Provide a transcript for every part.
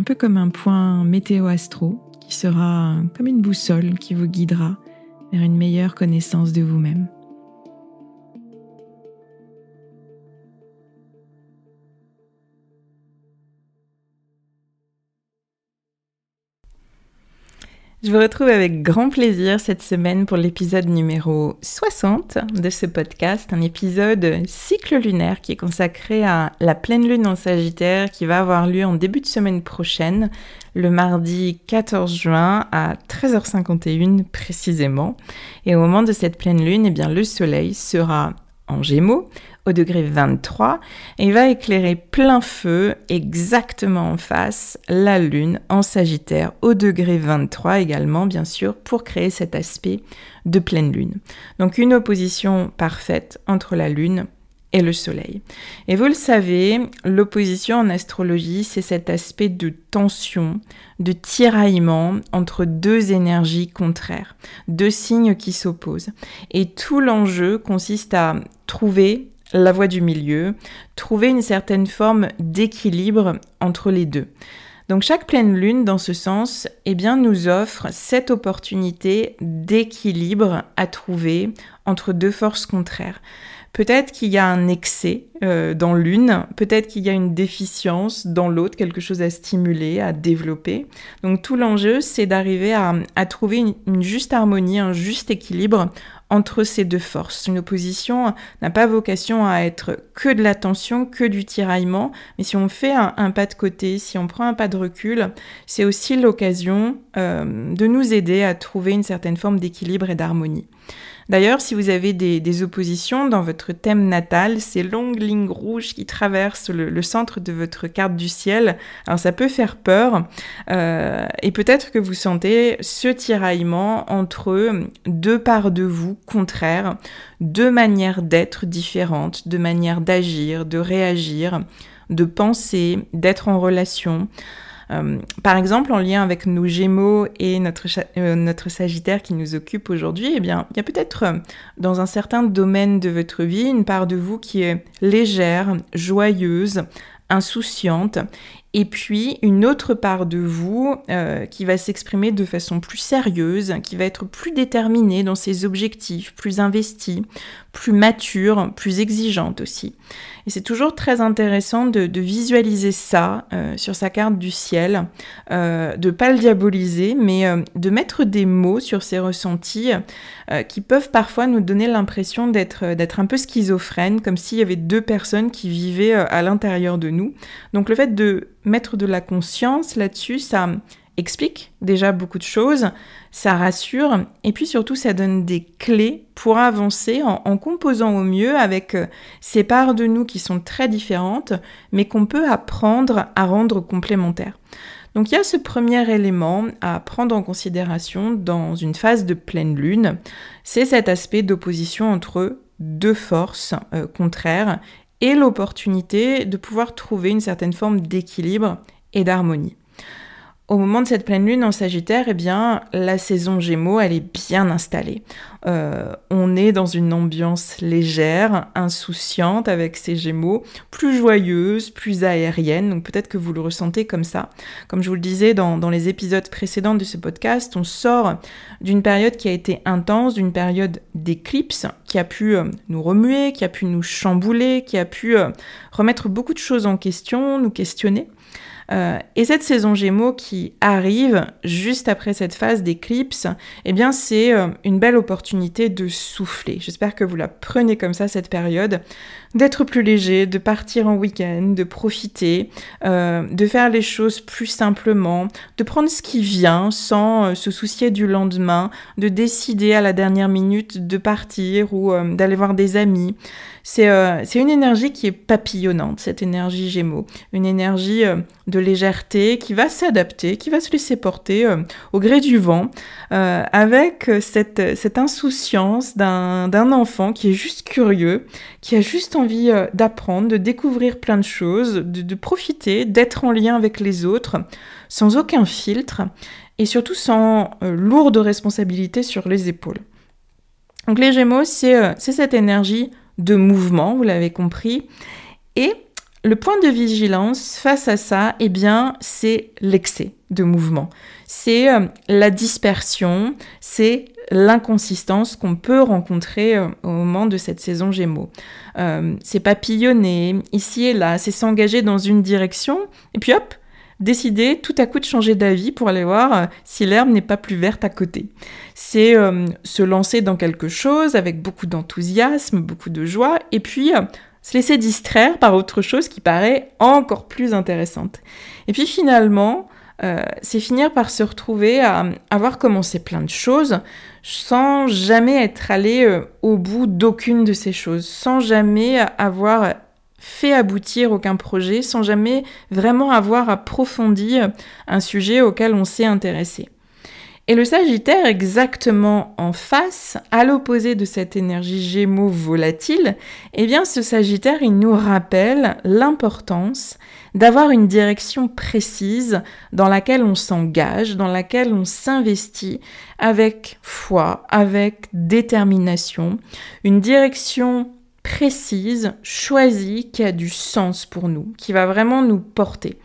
un peu comme un point météo-astro qui sera comme une boussole qui vous guidera vers une meilleure connaissance de vous-même. Je vous retrouve avec grand plaisir cette semaine pour l'épisode numéro 60 de ce podcast, un épisode cycle lunaire qui est consacré à la pleine lune en Sagittaire qui va avoir lieu en début de semaine prochaine, le mardi 14 juin à 13h51 précisément. Et au moment de cette pleine lune, eh bien, le soleil sera en Gémeaux au degré 23 et va éclairer plein feu exactement en face la Lune en Sagittaire au degré 23 également bien sûr pour créer cet aspect de pleine Lune. Donc une opposition parfaite entre la Lune et le Soleil. Et vous le savez, l'opposition en astrologie, c'est cet aspect de tension, de tiraillement entre deux énergies contraires, deux signes qui s'opposent. Et tout l'enjeu consiste à trouver la voie du milieu, trouver une certaine forme d'équilibre entre les deux. Donc chaque pleine lune, dans ce sens, eh bien, nous offre cette opportunité d'équilibre à trouver entre deux forces contraires. Peut-être qu'il y a un excès euh, dans l'une, peut-être qu'il y a une déficience dans l'autre, quelque chose à stimuler, à développer. Donc tout l'enjeu, c'est d'arriver à, trouver une, juste harmonie, un juste équilibre entre ces deux forces. Une opposition n'a pas vocation à être que de la tension, que du tiraillement, mais si on fait un, pas de côté, si on prend un pas de recul, c'est aussi l'occasion euh, de nous aider à trouver une certaine forme d'équilibre et d'harmonie. D'ailleurs, si vous avez des, oppositions dans votre thème natal, ces longues lignes rouges qui traversent le, centre de votre carte du ciel, alors ça peut faire peur euh, et peut-être que vous sentez ce tiraillement entre deux parts de vous contraires, deux manières d'être différentes, deux manières d'agir, de réagir, de penser, d'être en relation. Euh, par exemple, en lien avec nos Gémeaux et notre, euh, Sagittaire qui nous occupe aujourd'hui, eh il y a peut-être euh, dans un certain domaine de votre vie une part de vous qui est légère, joyeuse, insouciante et puis une autre part de vous qui va s'exprimer de façon plus sérieuse, qui va être plus déterminée dans ses objectifs, plus investie, plus mature, plus exigeante aussi. Et c'est toujours très intéressant de, visualiser ça euh, sur sa carte du ciel, euh, de pas le diaboliser, mais euh, de mettre des mots sur ces ressentis qui peuvent parfois nous donner l'impression d'être d'être un peu schizophrène, comme s'il y avait deux personnes qui vivaient à l'intérieur de nous. Donc le fait de mettre de la conscience là-dessus, ça explique déjà beaucoup de choses, ça rassure, et puis surtout ça donne des clés pour avancer en, composant au mieux avec euh, ces parts de nous qui sont très différentes, mais qu'on peut apprendre à rendre complémentaires. Donc il y a ce premier élément à prendre en considération dans une phase de pleine lune, c'est cet aspect d'opposition entre deux forces euh, contraires et l'opportunité de pouvoir trouver une certaine forme d'équilibre et d'harmonie. Au moment de cette pleine lune en Sagittaire, eh bien, la saison Gémeaux, elle est bien installée. Euh, on est dans une ambiance légère, insouciante avec ces Gémeaux, plus joyeuse, plus aérienne. Donc peut-être que vous le ressentez comme ça. Comme je vous le disais dans, dans les épisodes précédents de ce podcast, on sort d'une période qui a été intense, d'une période d'éclipse qui a pu euh, nous remuer, qui a pu nous chambouler, qui a pu euh, remettre beaucoup de choses en question, nous questionner. Euh, et cette saison Gémeaux qui arrive juste après cette phase d'éclipse, eh bien c'est euh, une belle opportunité de souffler. J'espère que vous la prenez comme ça cette période, d'être plus léger, de partir en week-end, de profiter, euh, de faire les choses plus simplement, de prendre ce qui vient sans se soucier du lendemain, de décider à la dernière minute de partir ou d'aller voir des amis. Euh, c'est une énergie qui est papillonnante, cette énergie Gémeaux. Une énergie euh, de légèreté qui va s'adapter, qui va se laisser porter euh, au gré du vent, avec cette, cette insouciance d'un enfant qui est juste curieux, qui a juste envie d'apprendre, de découvrir plein de choses, de, profiter, d'être en lien avec les autres, sans aucun filtre, et surtout sans lourde responsabilité sur les épaules. Donc les Gémeaux, c'est cette énergie de mouvement, vous l'avez compris. Et le point de vigilance face à ça, eh bien, c'est l'excès de mouvement. C'est euh, la dispersion, c'est l'inconsistance qu'on peut rencontrer euh, au moment de cette saison Gémeaux. Euh, c'est papillonner ici et là, c'est s'engager dans une direction, et puis hop, décider tout à coup de changer d'avis pour aller voir si l'herbe n'est pas plus verte à côté. C'est se lancer dans quelque chose avec beaucoup d'enthousiasme, beaucoup de joie, et puis se laisser distraire par autre chose qui paraît encore plus intéressante. Et puis finalement, c'est finir par se retrouver à avoir commencé plein de choses sans jamais être allé au bout d'aucune de ces choses, sans jamais avoir fait aboutir aucun projet sans jamais vraiment avoir approfondi un sujet auquel on s'est intéressé. Et le Sagittaire, exactement en face, à l'opposé de cette énergie gémeaux volatile, eh bien ce Sagittaire, il nous rappelle l'importance d'avoir une direction précise dans laquelle on s'engage, dans laquelle on s'investit avec foi, avec détermination, une direction précise, choisie, qui a du sens pour nous, qui va vraiment nous porter.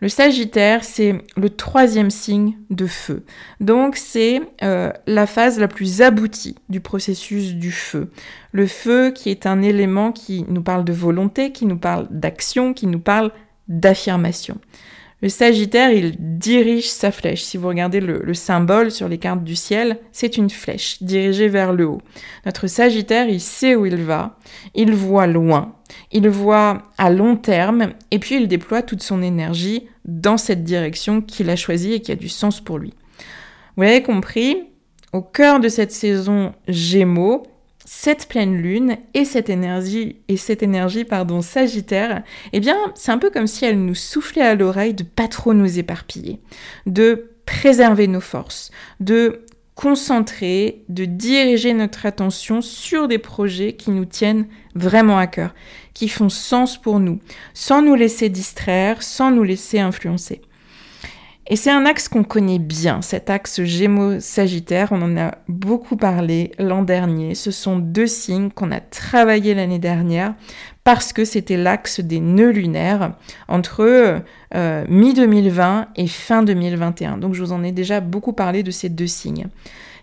Le Sagittaire, c'est le troisième signe de feu. Donc c'est euh, la phase la plus aboutie du processus du feu. Le feu qui est un élément qui nous parle de volonté, qui nous parle d'action, qui nous parle d'affirmation. Le Sagittaire, il dirige sa flèche. Si vous regardez le, symbole sur les cartes du ciel, c'est une flèche dirigée vers le haut. Notre Sagittaire, il sait où il va, il voit loin, il voit à long terme, et puis il déploie toute son énergie dans cette direction qu'il a choisie et qui a du sens pour lui. Vous l'avez compris, au cœur de cette saison Gémeaux, cette pleine lune et cette énergie et cette énergie pardon sagittaire, eh bien, c'est un peu comme si elle nous soufflait à l'oreille de pas trop nous éparpiller, de préserver nos forces, de concentrer, de diriger notre attention sur des projets qui nous tiennent vraiment à cœur, qui font sens pour nous, sans nous laisser distraire, sans nous laisser influencer. Et c'est un axe qu'on connaît bien, cet axe Gémeaux-Sagittaire, on en a beaucoup parlé l'an dernier. Ce sont deux signes qu'on a travaillé l'année dernière parce que c'était l'axe des nœuds lunaires entre euh, mi-2020 et fin 2021. Donc je vous en ai déjà beaucoup parlé de ces deux signes.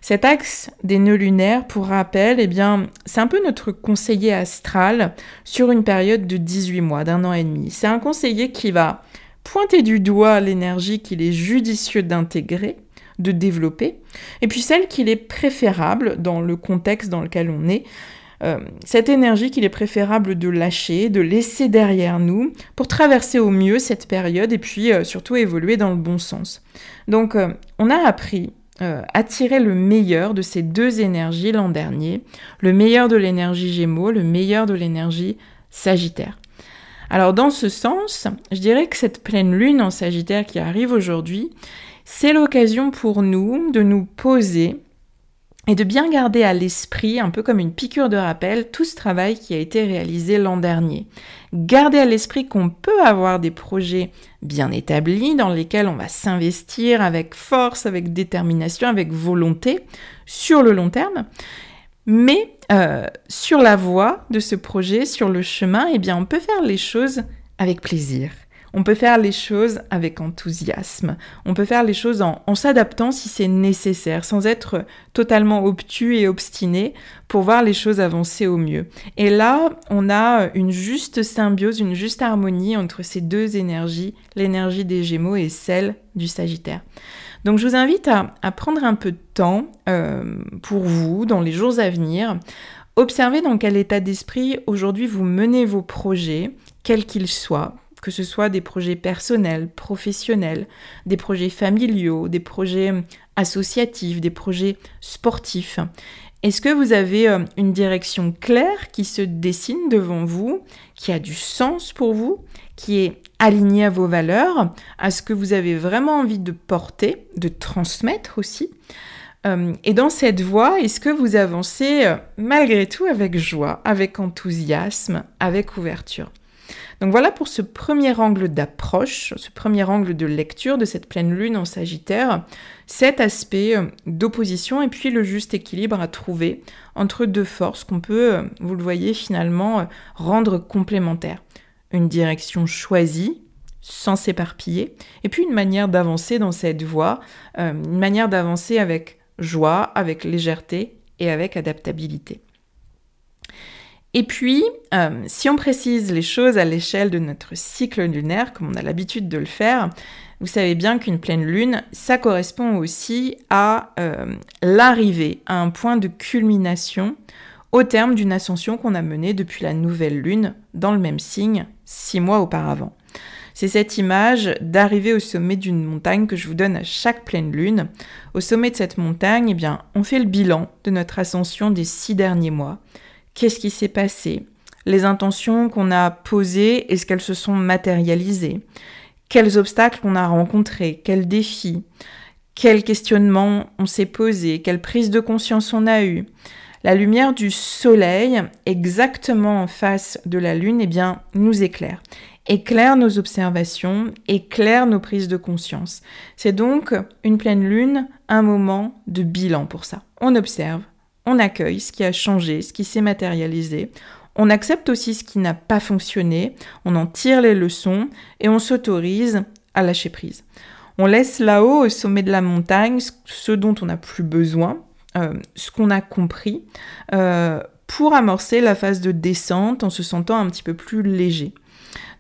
Cet axe des nœuds lunaires, pour rappel, eh bien, c'est un peu notre conseiller astral sur une période de 18 mois, d'un an et demi. C'est un conseiller qui va pointer du doigt l'énergie qu'il est judicieux d'intégrer, de développer, et puis celle qu'il est préférable, dans le contexte dans lequel on est, euh, cette énergie qu'il est préférable de lâcher, de laisser derrière nous pour traverser au mieux cette période et puis euh, surtout évoluer dans le bon sens. Donc euh, on a appris à tirer le meilleur de ces deux énergies l'an dernier, le meilleur de l'énergie Gémeaux, le meilleur de l'énergie Sagittaire. Alors dans ce sens, je dirais que cette pleine lune en Sagittaire qui arrive aujourd'hui, c'est l'occasion pour nous de nous poser et de bien garder à l'esprit, un peu comme une piqûre de rappel, tout ce travail qui a été réalisé l'an dernier. Garder à l'esprit qu'on peut avoir des projets bien établis dans lesquels on va s'investir avec force, avec détermination, avec volonté sur le long terme. Mais euh, sur la voie de ce projet, sur le chemin, eh bien, on peut faire les choses avec plaisir. On peut faire les choses avec enthousiasme. On peut faire les choses en, s'adaptant si c'est nécessaire, sans être totalement obtus et obstiné pour voir les choses avancer au mieux. Et là, on a une juste symbiose, une juste harmonie entre ces deux énergies, l'énergie des Gémeaux et celle du Sagittaire. Donc je vous invite à, prendre un peu de temps euh, pour vous dans les jours à venir. Observez dans quel état d'esprit aujourd'hui vous menez vos projets, quels qu'ils soient, que ce soit des projets personnels, professionnels, des projets familiaux, des projets associatifs, des projets sportifs. Est-ce que vous avez euh, une direction claire qui se dessine devant vous, qui a du sens pour vous, qui est alignée à vos valeurs, à ce que vous avez vraiment envie de porter, de transmettre aussi? Euh, et dans cette voie, est-ce que vous avancez euh, malgré tout avec joie, avec enthousiasme, avec ouverture? Donc voilà pour ce premier angle d'approche, ce premier angle de lecture de cette pleine lune en Sagittaire, cet aspect euh, d'opposition et puis le juste équilibre à trouver entre deux forces qu'on peut, euh, vous le voyez finalement, euh, rendre complémentaires. Une direction choisie, sans s'éparpiller, et puis une manière d'avancer dans cette voie, une manière d'avancer avec joie, avec légèreté et avec adaptabilité. Et puis, euh, si on précise les choses à l'échelle de notre cycle lunaire, comme on a l'habitude de le faire, vous savez bien qu'une pleine lune, ça correspond aussi à euh, l'arrivée à un point de culmination au terme d'une ascension qu'on a menée depuis la nouvelle lune dans le même signe six mois auparavant. C'est cette image d'arriver au sommet d'une montagne que je vous donne à chaque pleine lune. Au sommet de cette montagne, eh bien, on fait le bilan de notre ascension des six derniers mois qu'est-ce qui s'est passé, les intentions qu'on a posées, est-ce qu'elles se sont matérialisées, quels obstacles on a rencontrés, quels défis, quels questionnements on s'est posés, quelle prise de conscience on a eu. La lumière du soleil, exactement en face de la lune, eh bien, nous éclaire éclaire nos observations, éclaire nos prises de conscience. C'est donc une pleine lune, un moment de bilan pour ça. On observe, on accueille ce qui a changé, ce qui s'est matérialisé. On accepte aussi ce qui n'a pas fonctionné, on en tire les leçons et on s'autorise à lâcher prise. On laisse là-haut, au sommet de la montagne, ce dont on n'a plus besoin, euh, ce qu'on a compris, euh, pour amorcer la phase de descente en se sentant un petit peu plus léger.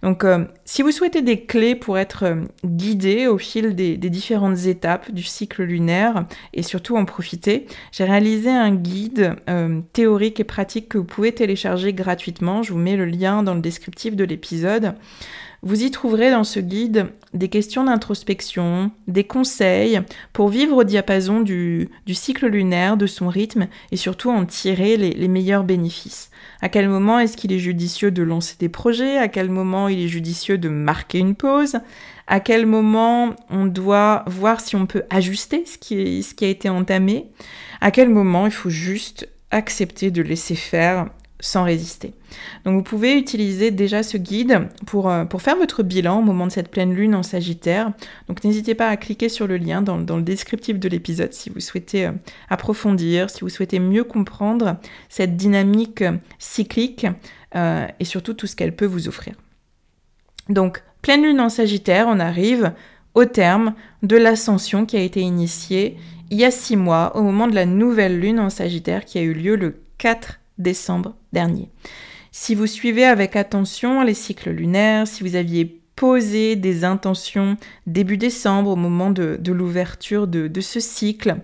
Donc, euh, si vous souhaitez des clés pour être euh, guidé au fil des, différentes étapes du cycle lunaire et surtout en profiter, j'ai réalisé un guide euh, théorique et pratique que vous pouvez télécharger gratuitement. Je vous mets le lien dans le descriptif de l'épisode. Vous y trouverez dans ce guide des questions d'introspection, des conseils pour vivre au diapason du, cycle lunaire, de son rythme et surtout en tirer les, meilleurs bénéfices. À quel moment est-ce qu'il est judicieux de lancer des projets? À quel moment il est judicieux de marquer une pause? À quel moment on doit voir si on peut ajuster ce qui, ce qui a été entamé? À quel moment il faut juste accepter de laisser faire sans résister. Donc vous pouvez utiliser déjà ce guide pour, euh, pour faire votre bilan au moment de cette pleine lune en Sagittaire. Donc n'hésitez pas à cliquer sur le lien dans, le descriptif de l'épisode si vous souhaitez euh, approfondir, si vous souhaitez mieux comprendre cette dynamique euh, cyclique et surtout tout ce qu'elle peut vous offrir. Donc pleine lune en Sagittaire, on arrive au terme de l'ascension qui a été initiée il y a six mois au moment de la nouvelle lune en Sagittaire qui a eu lieu le 4 décembre dernier. Si vous suivez avec attention les cycles lunaires, si vous aviez poser des intentions début décembre au moment de, l'ouverture de, ce cycle.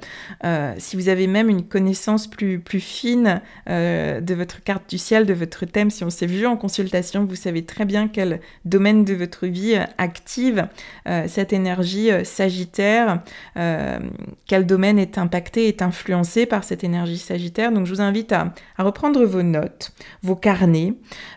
Euh, si vous avez même une connaissance plus, plus fine euh, de votre carte du ciel, de votre thème, si on s'est vu en consultation, vous savez très bien quel domaine de votre vie active euh, cette énergie sagittaire, quel domaine est impacté, est influencé par cette énergie sagittaire. Donc je vous invite à, à reprendre vos notes, vos carnets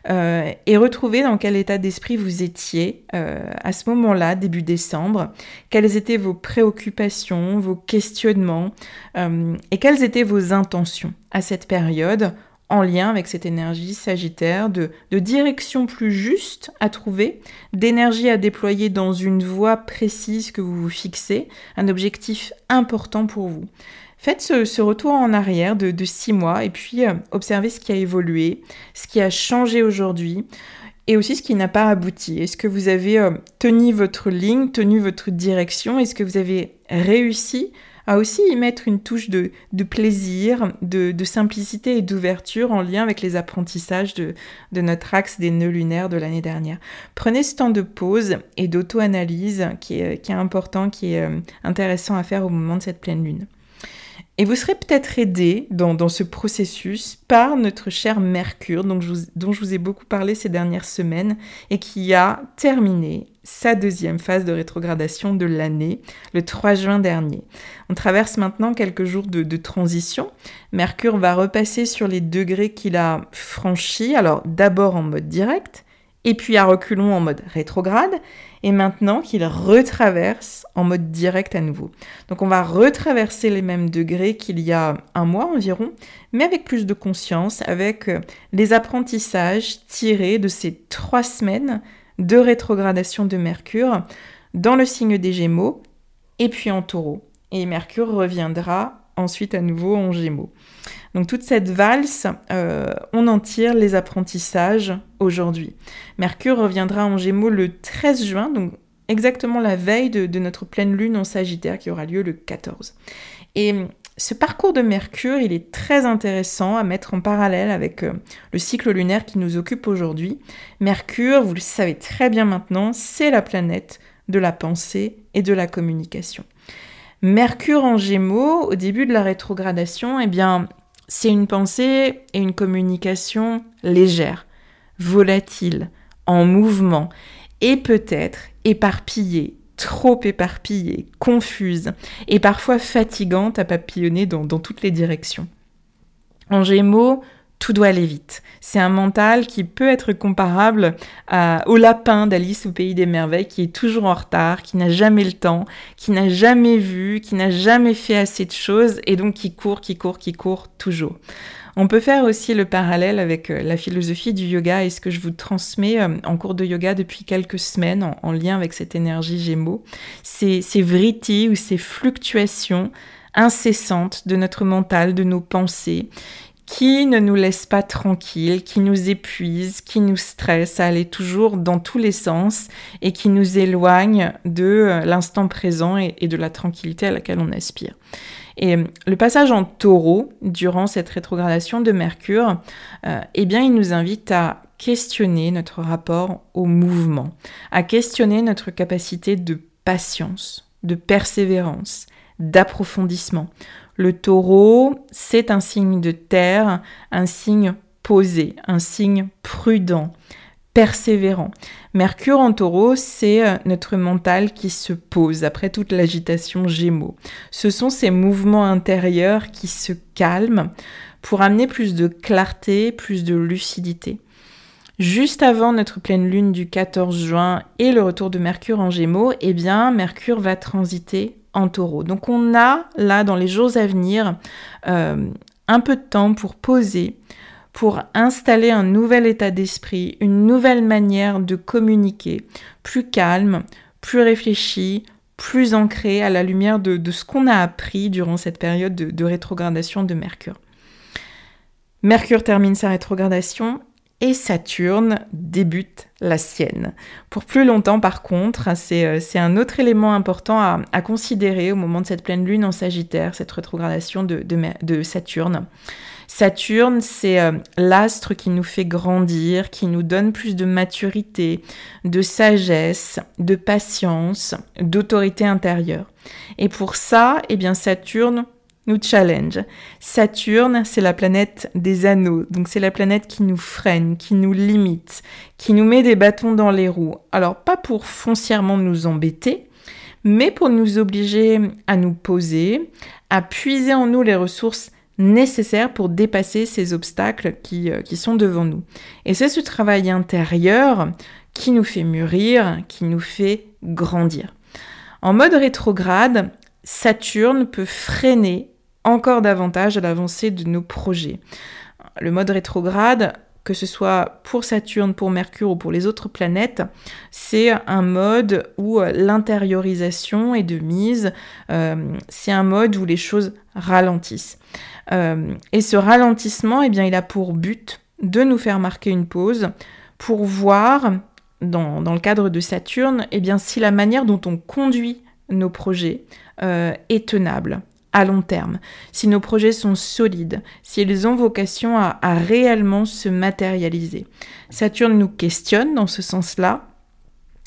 et retrouver dans quel état d'esprit vous étiez euh, à ce moment-là, début décembre, quelles étaient vos préoccupations, vos questionnements euh, et quelles étaient vos intentions à cette période en lien avec cette énergie sagittaire, de, direction plus juste à trouver, d'énergie à déployer dans une voie précise que vous vous fixez, un objectif important pour vous. Faites ce, retour en arrière de, six mois et puis euh, observez ce qui a évolué, ce qui a changé aujourd'hui et aussi ce qui n'a pas abouti. Est-ce que vous avez euh, tenu votre ligne, tenu votre direction? Est-ce que vous avez réussi à aussi y mettre une touche de, plaisir, de, simplicité et d'ouverture en lien avec les apprentissages de, notre axe des nœuds lunaires de l'année dernière? Prenez ce temps de pause et d'auto-analyse qui est, important, qui est euh, intéressant à faire au moment de cette pleine lune. Et vous serez peut-être aidé dans, ce processus par notre cher Mercure, dont je, vous, ai beaucoup parlé ces dernières semaines, et qui a terminé sa deuxième phase de rétrogradation de l'année, le 3 juin dernier. On traverse maintenant quelques jours de, de transition. Mercure va repasser sur les degrés qu'il a franchis, alors d'abord en mode direct, et puis à reculons en mode rétrograde, et maintenant qu'il retraverse en mode direct à nouveau. Donc on va retraverser les mêmes degrés qu'il y a un mois environ, mais avec plus de conscience, avec euh, les apprentissages tirés de ces trois semaines de rétrogradation de Mercure dans le signe des Gémeaux et puis en taureau. Et Mercure reviendra ensuite à nouveau en Gémeaux. Donc toute cette valse, euh, on en tire les apprentissages aujourd'hui. Mercure reviendra en Gémeaux le 13 juin, donc exactement la veille de, notre pleine lune en Sagittaire qui aura lieu le 14. Et ce parcours de Mercure, il est très intéressant à mettre en parallèle avec euh, le cycle lunaire qui nous occupe aujourd'hui. Mercure, vous le savez très bien maintenant, c'est la planète de la pensée et de la communication. Mercure en Gémeaux, au début de la rétrogradation, eh bien, c'est une pensée et une communication légère, volatile, en mouvement, et peut-être éparpillée, trop éparpillée, confuse, et parfois fatigante à papillonner dans, toutes les directions. En Gémeaux, tout doit aller vite. C'est un mental qui peut être comparable au lapin d'Alice au pays des merveilles qui est toujours en retard, qui n'a jamais le temps, qui n'a jamais vu, qui n'a jamais fait assez de choses et donc qui court, qui court, qui court toujours. On peut faire aussi le parallèle avec euh, la philosophie du yoga et ce que je vous transmets euh, en cours de yoga depuis quelques semaines en, lien avec cette énergie gémeaux. Ces, ces ou ces fluctuations incessantes de notre mental, de nos pensées, qui ne nous laisse pas tranquilles, qui nous épuise, qui nous stresse à aller toujours dans tous les sens et qui nous éloigne de euh, l'instant présent et, de la tranquillité à laquelle on aspire. Et euh, le passage en taureau, durant cette rétrogradation de Mercure, euh, eh bien, il nous invite à questionner notre rapport au mouvement, à questionner notre capacité de patience, de persévérance, d'approfondissement. Le taureau, c'est un signe de terre, un signe posé, un signe prudent, persévérant. Mercure en taureau, c'est euh, notre mental qui se pose après toute l'agitation gémeaux. Ce sont ces mouvements intérieurs qui se calment pour amener plus de clarté, plus de lucidité. Juste avant notre pleine lune du 14 juin et le retour de Mercure en Gémeaux, eh bien Mercure va transiter taureau. Donc on a là dans les jours à venir euh, un peu de temps pour poser, pour installer un nouvel état d'esprit, une nouvelle manière de communiquer, plus calme, plus réfléchi, plus ancré à la lumière de, ce qu'on a appris durant cette période de rétrogradation de Mercure. Mercure termine sa rétrogradation et Saturne débute la sienne. Pour plus longtemps, par contre, c'est euh, un autre élément important à, considérer au moment de cette pleine lune en Sagittaire, cette rétrogradation de, Saturne. Saturne, c'est euh, l'astre qui nous fait grandir, qui nous donne plus de maturité, de sagesse, de patience, d'autorité intérieure. Et pour ça, eh bien Saturne nous challenge. Saturne, c'est la planète des anneaux, donc c'est la planète qui nous freine, qui nous limite, qui nous met des bâtons dans les roues. Alors pas pour foncièrement nous embêter, mais pour nous obliger à nous poser, à puiser en nous les ressources nécessaires pour dépasser ces obstacles qui, euh, qui sont devant nous. Et c'est ce travail intérieur qui nous fait mûrir, qui nous fait grandir. En mode rétrograde, Saturne peut freiner encore davantage à l'avancée de nos projets. Le mode rétrograde, que ce soit pour Saturne, pour Mercure ou pour les autres planètes, c'est un mode où euh, l'intériorisation est de mise, euh, c'est un mode où les choses ralentissent. Euh, et ce ralentissement, eh bien, il a pour but de nous faire marquer une pause pour voir, dans, le cadre de Saturne, eh bien, si la manière dont on conduit nos projets est tenable, à long terme, si nos projets sont solides, si ils ont vocation à, réellement se matérialiser. Saturne nous questionne dans ce sens-là,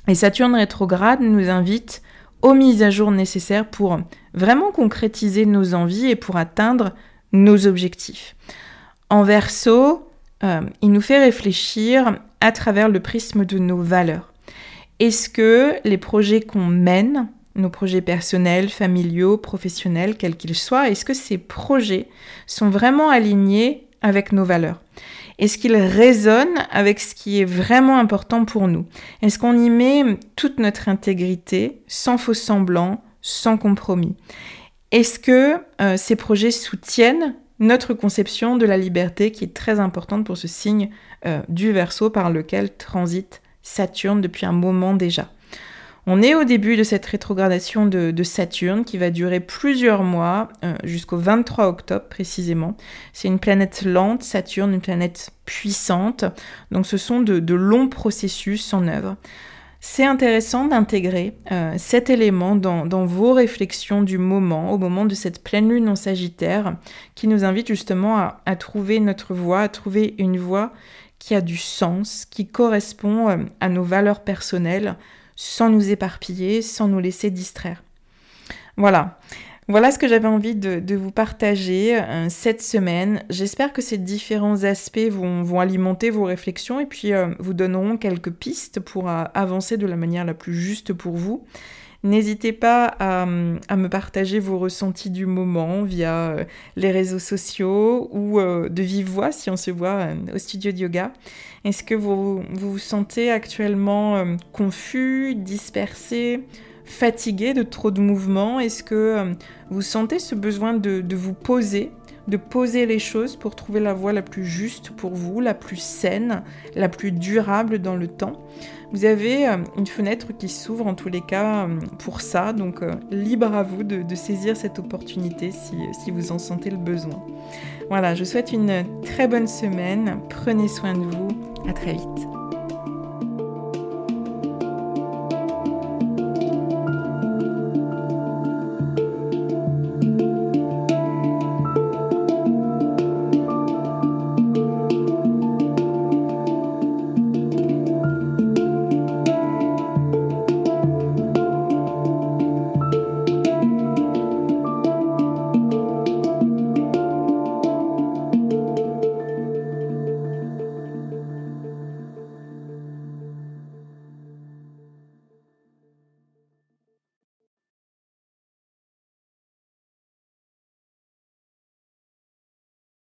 et Saturne rétrograde nous invite aux mises à jour nécessaires pour vraiment concrétiser nos envies et pour atteindre nos objectifs. En verso, euh, il nous fait réfléchir à travers le prisme de nos valeurs. Est-ce que les projets qu'on mène nos projets personnels, familiaux, professionnels, quels qu'ils soient Est-ce que ces projets sont vraiment alignés avec nos valeurs? Est-ce qu'ils résonnent avec ce qui est vraiment important pour nous? Est-ce qu'on y met toute notre intégrité, sans faux semblants, sans compromis? Est-ce que euh, ces projets soutiennent notre conception de la liberté qui est très importante pour ce signe euh, du verso par lequel transite Saturne depuis un moment déjà? On est au début de cette rétrogradation de, Saturne qui va durer plusieurs mois, euh, jusqu'au 23 octobre précisément. C'est une planète lente, Saturne, une planète puissante. Donc ce sont de, longs processus en œuvre. C'est intéressant d'intégrer euh, cet élément dans, vos réflexions du moment, au moment de cette pleine lune en Sagittaire, qui nous invite justement à, trouver notre voie, à trouver une voie qui a du sens, qui correspond euh, à nos valeurs personnelles, sans nous éparpiller, sans nous laisser distraire. Voilà. Voilà ce que j'avais envie de, vous partager euh, cette semaine. J'espère que ces différents aspects vont, alimenter vos réflexions et puis euh, vous donneront quelques pistes pour euh, avancer de la manière la plus juste pour vous. N'hésitez pas à, me partager vos ressentis du moment via les réseaux sociaux ou de vive voix si on se voit au studio de yoga. Est-ce que vous, vous sentez actuellement euh, confus, dispersé, fatigué de trop de mouvements? Est-ce que euh, vous sentez ce besoin de, vous poser, de poser les choses pour trouver la voie la plus juste pour vous, la plus saine, la plus durable dans le temps? Vous avez euh, une fenêtre qui s'ouvre en tous les cas pour ça, donc libre à vous de, saisir cette opportunité si, si vous en sentez le besoin. Voilà, je souhaite une très bonne semaine. Prenez soin de vous. À très vite.